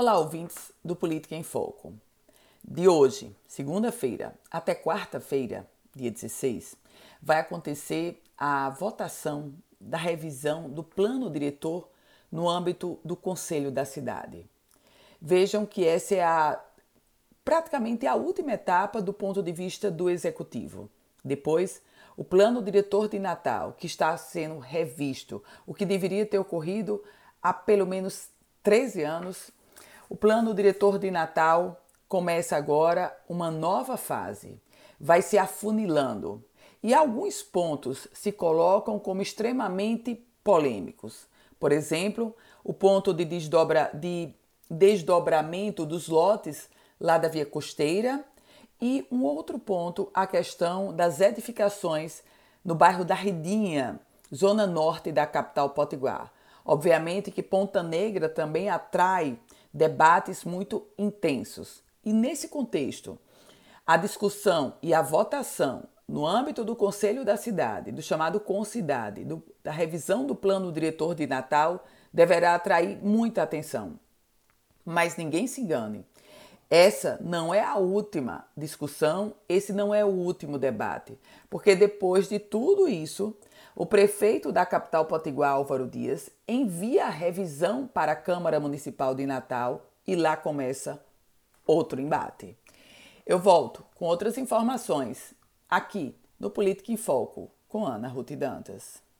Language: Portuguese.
Olá, ouvintes do Política em Foco. De hoje, segunda-feira, até quarta-feira, dia 16, vai acontecer a votação da revisão do plano diretor no âmbito do Conselho da Cidade. Vejam que essa é a praticamente a última etapa do ponto de vista do executivo. Depois, o plano diretor de Natal, que está sendo revisto, o que deveria ter ocorrido há pelo menos 13 anos, o plano diretor de Natal começa agora uma nova fase. Vai se afunilando e alguns pontos se colocam como extremamente polêmicos. Por exemplo, o ponto de, desdobra, de desdobramento dos lotes lá da via costeira e um outro ponto, a questão das edificações no bairro da Redinha, zona norte da capital potiguar. Obviamente que Ponta Negra também atrai debates muito intensos. E nesse contexto, a discussão e a votação no âmbito do Conselho da Cidade, do chamado Concidade, do, da revisão do plano diretor de Natal, deverá atrair muita atenção. Mas ninguém se engane, essa não é a última discussão, esse não é o último debate, porque depois de tudo isso, o prefeito da capital potiguar, Álvaro Dias, envia a revisão para a Câmara Municipal de Natal e lá começa outro embate. Eu volto com outras informações aqui no Política em Foco com Ana Ruth Dantas.